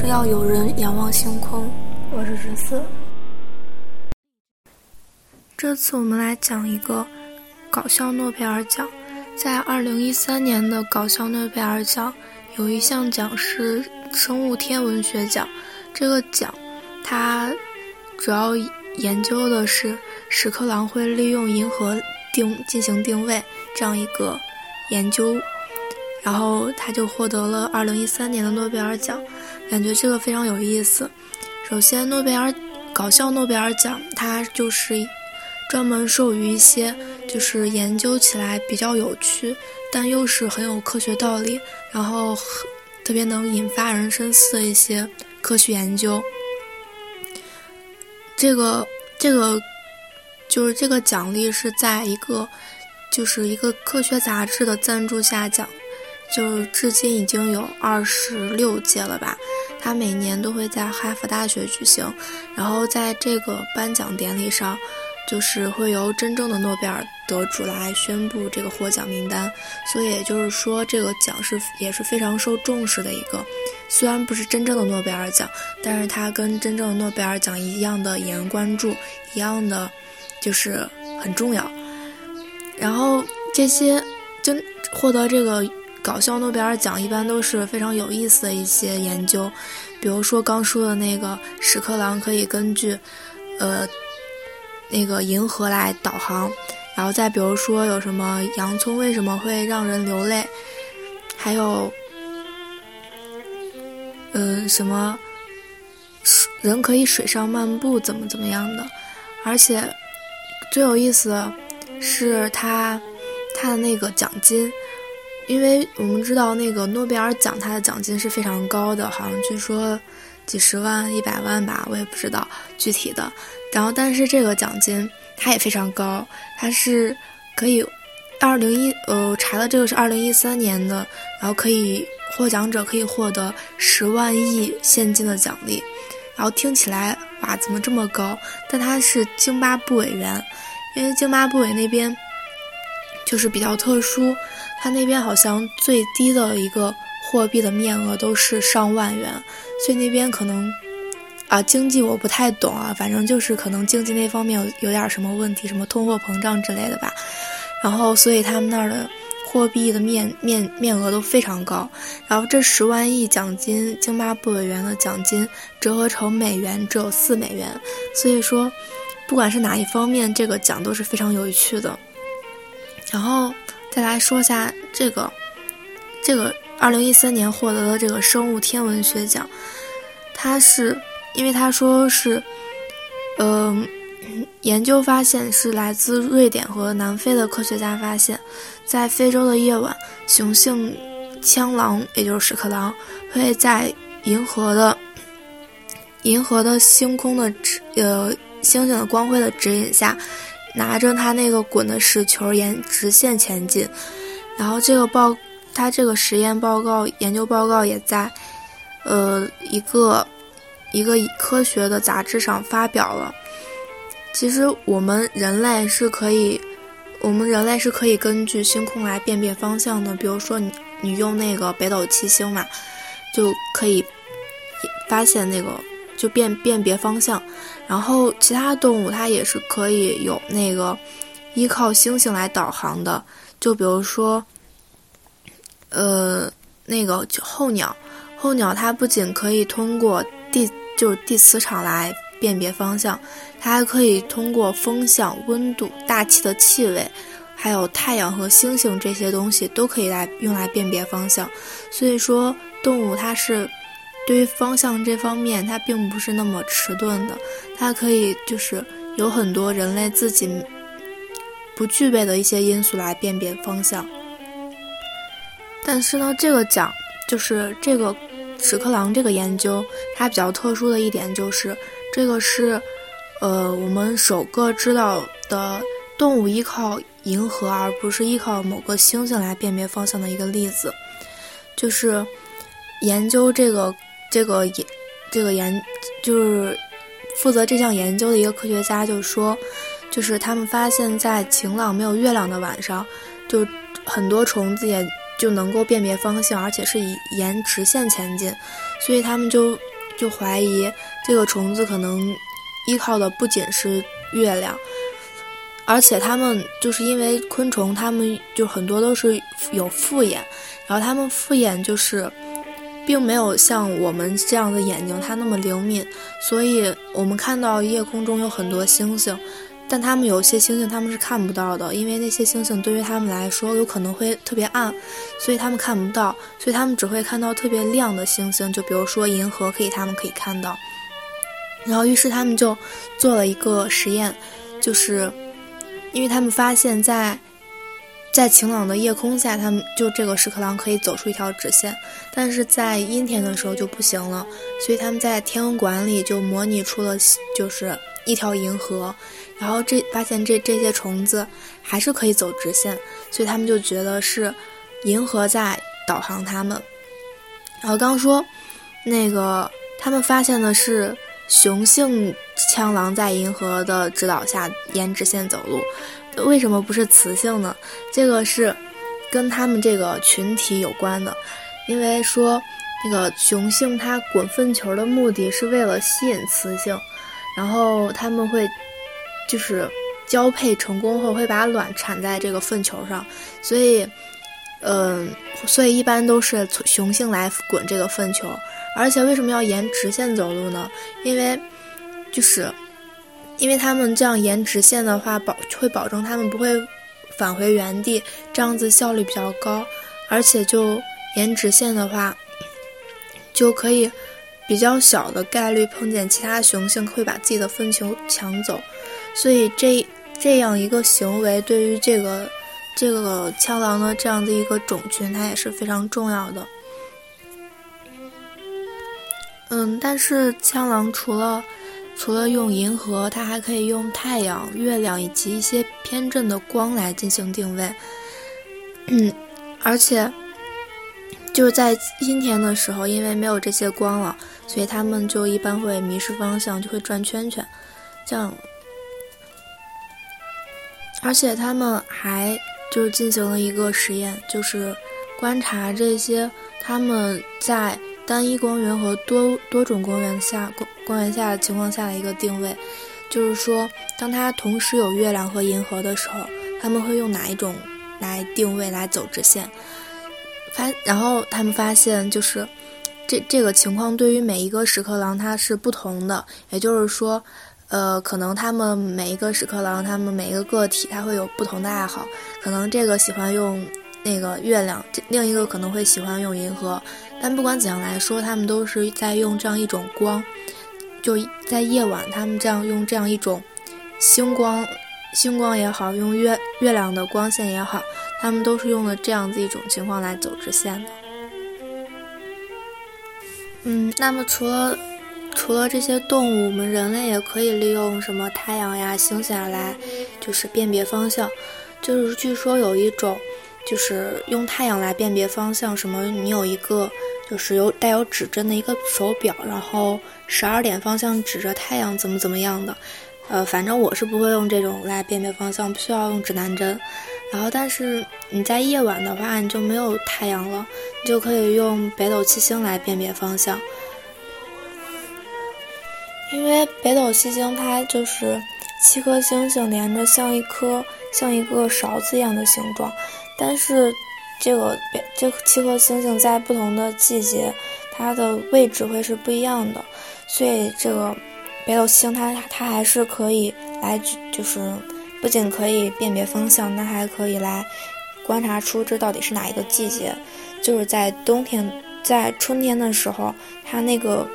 是要有人仰望星空。我是十四。这次我们来讲一个搞笑诺贝尔奖。在二零一三年的搞笑诺贝尔奖，有一项奖是生物天文学奖。这个奖，它主要研究的是屎壳郎会利用银河定进行定位这样一个研究。然后他就获得了二零一三年的诺贝尔奖，感觉这个非常有意思。首先，诺贝尔搞笑诺贝尔奖，它就是专门授予一些就是研究起来比较有趣，但又是很有科学道理，然后特别能引发人深思的一些科学研究。这个这个就是这个奖励是在一个就是一个科学杂志的赞助下奖。就是至今已经有二十六届了吧，他每年都会在哈佛大学举行，然后在这个颁奖典礼上，就是会由真正的诺贝尔得主来宣布这个获奖名单，所以也就是说这个奖是也是非常受重视的一个，虽然不是真正的诺贝尔奖，但是它跟真正的诺贝尔奖一样的引人关注，一样的就是很重要，然后这些就获得这个。搞笑诺贝尔奖一般都是非常有意思的一些研究，比如说刚说的那个屎壳郎可以根据，呃，那个银河来导航，然后再比如说有什么洋葱为什么会让人流泪，还有，嗯，什么人可以水上漫步怎么怎么样的，而且最有意思的是他他的那个奖金。因为我们知道那个诺贝尔奖，它的奖金是非常高的，好像据说几十万、一百万吧，我也不知道具体的。然后，但是这个奖金它也非常高，它是可以二零一呃查的这个是二零一三年的，然后可以获奖者可以获得十万亿现金的奖励。然后听起来哇，怎么这么高？但它是津巴布韦元，因为津巴布韦那边就是比较特殊。他那边好像最低的一个货币的面额都是上万元，所以那边可能，啊，经济我不太懂啊，反正就是可能经济那方面有有点什么问题，什么通货膨胀之类的吧。然后，所以他们那儿的货币的面面面额都非常高。然后这十万亿奖金，津巴布韦元的奖金折合成美元只有四美元，所以说，不管是哪一方面，这个奖都是非常有趣的。然后。再来说一下这个，这个二零一三年获得的这个生物天文学奖，它是因为他说是，嗯，研究发现是来自瑞典和南非的科学家发现，在非洲的夜晚，雄性枪狼也就是屎壳郎会在银河的银河的星空的指呃星星的光辉的指引下。拿着他那个滚的屎球沿直线前进，然后这个报他这个实验报告研究报告也在，呃一个一个科学的杂志上发表了。其实我们人类是可以，我们人类是可以根据星空来辨别方向的。比如说你你用那个北斗七星嘛，就可以发现那个。就辨辨别方向，然后其他动物它也是可以有那个依靠星星来导航的。就比如说，呃，那个候鸟，候鸟它不仅可以通过地就是地磁场来辨别方向，它还可以通过风向、温度、大气的气味，还有太阳和星星这些东西都可以来用来辨别方向。所以说，动物它是。对于方向这方面，它并不是那么迟钝的，它可以就是有很多人类自己不具备的一些因素来辨别方向。但是呢，这个奖就是这个屎壳郎这个研究，它比较特殊的一点就是，这个是呃我们首个知道的动物依靠银河而不是依靠某个星星来辨别方向的一个例子，就是研究这个。这个研，这个研就是负责这项研究的一个科学家就说，就是他们发现，在晴朗没有月亮的晚上，就很多虫子也就能够辨别方向，而且是以沿直线前进，所以他们就就怀疑这个虫子可能依靠的不仅是月亮，而且他们就是因为昆虫，他们就很多都是有复眼，然后他们复眼就是。并没有像我们这样的眼睛，它那么灵敏，所以我们看到夜空中有很多星星，但它们有些星星它们是看不到的，因为那些星星对于它们来说有可能会特别暗，所以它们看不到，所以它们只会看到特别亮的星星，就比如说银河，可以它们可以看到。然后，于是他们就做了一个实验，就是因为他们发现，在在晴朗的夜空下，他们就这个屎壳郎可以走出一条直线，但是在阴天的时候就不行了。所以他们在天文馆里就模拟出了就是一条银河，然后这发现这这些虫子还是可以走直线，所以他们就觉得是银河在导航他们。然后刚说那个他们发现的是雄性枪狼在银河的指导下沿直线走路。为什么不是雌性呢？这个是跟他们这个群体有关的，因为说那个雄性它滚粪球的目的是为了吸引雌性，然后他们会就是交配成功后会把卵产在这个粪球上，所以嗯，所以一般都是雄性来滚这个粪球，而且为什么要沿直线走路呢？因为就是。因为他们这样沿直线的话，保会保证他们不会返回原地，这样子效率比较高，而且就沿直线的话，就可以比较小的概率碰见其他雄性会把自己的粪球抢走，所以这这样一个行为对于这个这个枪狼的这样的一个种群，它也是非常重要的。嗯，但是枪狼除了除了用银河，它还可以用太阳、月亮以及一些偏振的光来进行定位。嗯，而且就是在阴天的时候，因为没有这些光了，所以他们就一般会迷失方向，就会转圈圈。这样，而且他们还就是进行了一个实验，就是观察这些他们在。单一光源和多多种光源下光光源下的情况下的一个定位，就是说，当它同时有月亮和银河的时候，他们会用哪一种来定位来走直线？发，然后他们发现，就是这这个情况对于每一个屎壳郎它是不同的，也就是说，呃，可能他们每一个屎壳郎，他们每一个个体，它会有不同的爱好，可能这个喜欢用。那个月亮，另一个可能会喜欢用银河，但不管怎样来说，他们都是在用这样一种光，就在夜晚，他们这样用这样一种星光，星光也好，用月月亮的光线也好，他们都是用了这样子一种情况来走直线的。嗯，那么除了除了这些动物，我们人类也可以利用什么太阳呀、星星来，就是辨别方向，就是据说有一种。就是用太阳来辨别方向，什么？你有一个就是有带有指针的一个手表，然后十二点方向指着太阳，怎么怎么样的？呃，反正我是不会用这种来辨别方向，不需要用指南针。然后，但是你在夜晚的话，你就没有太阳了，你就可以用北斗七星来辨别方向。因为北斗七星它就是七颗星星连着，像一颗像一个勺子一样的形状。但是，这个这七颗星星在不同的季节，它的位置会是不一样的，所以这个北斗七星它它还是可以来，就是不仅可以辨别方向，那还可以来观察出这到底是哪一个季节。就是在冬天，在春天的时候，它那个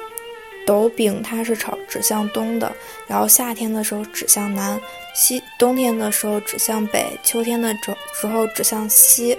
斗柄它是朝指向东的，然后夏天的时候指向南。西冬天的时候指向北，秋天的时时候指向西。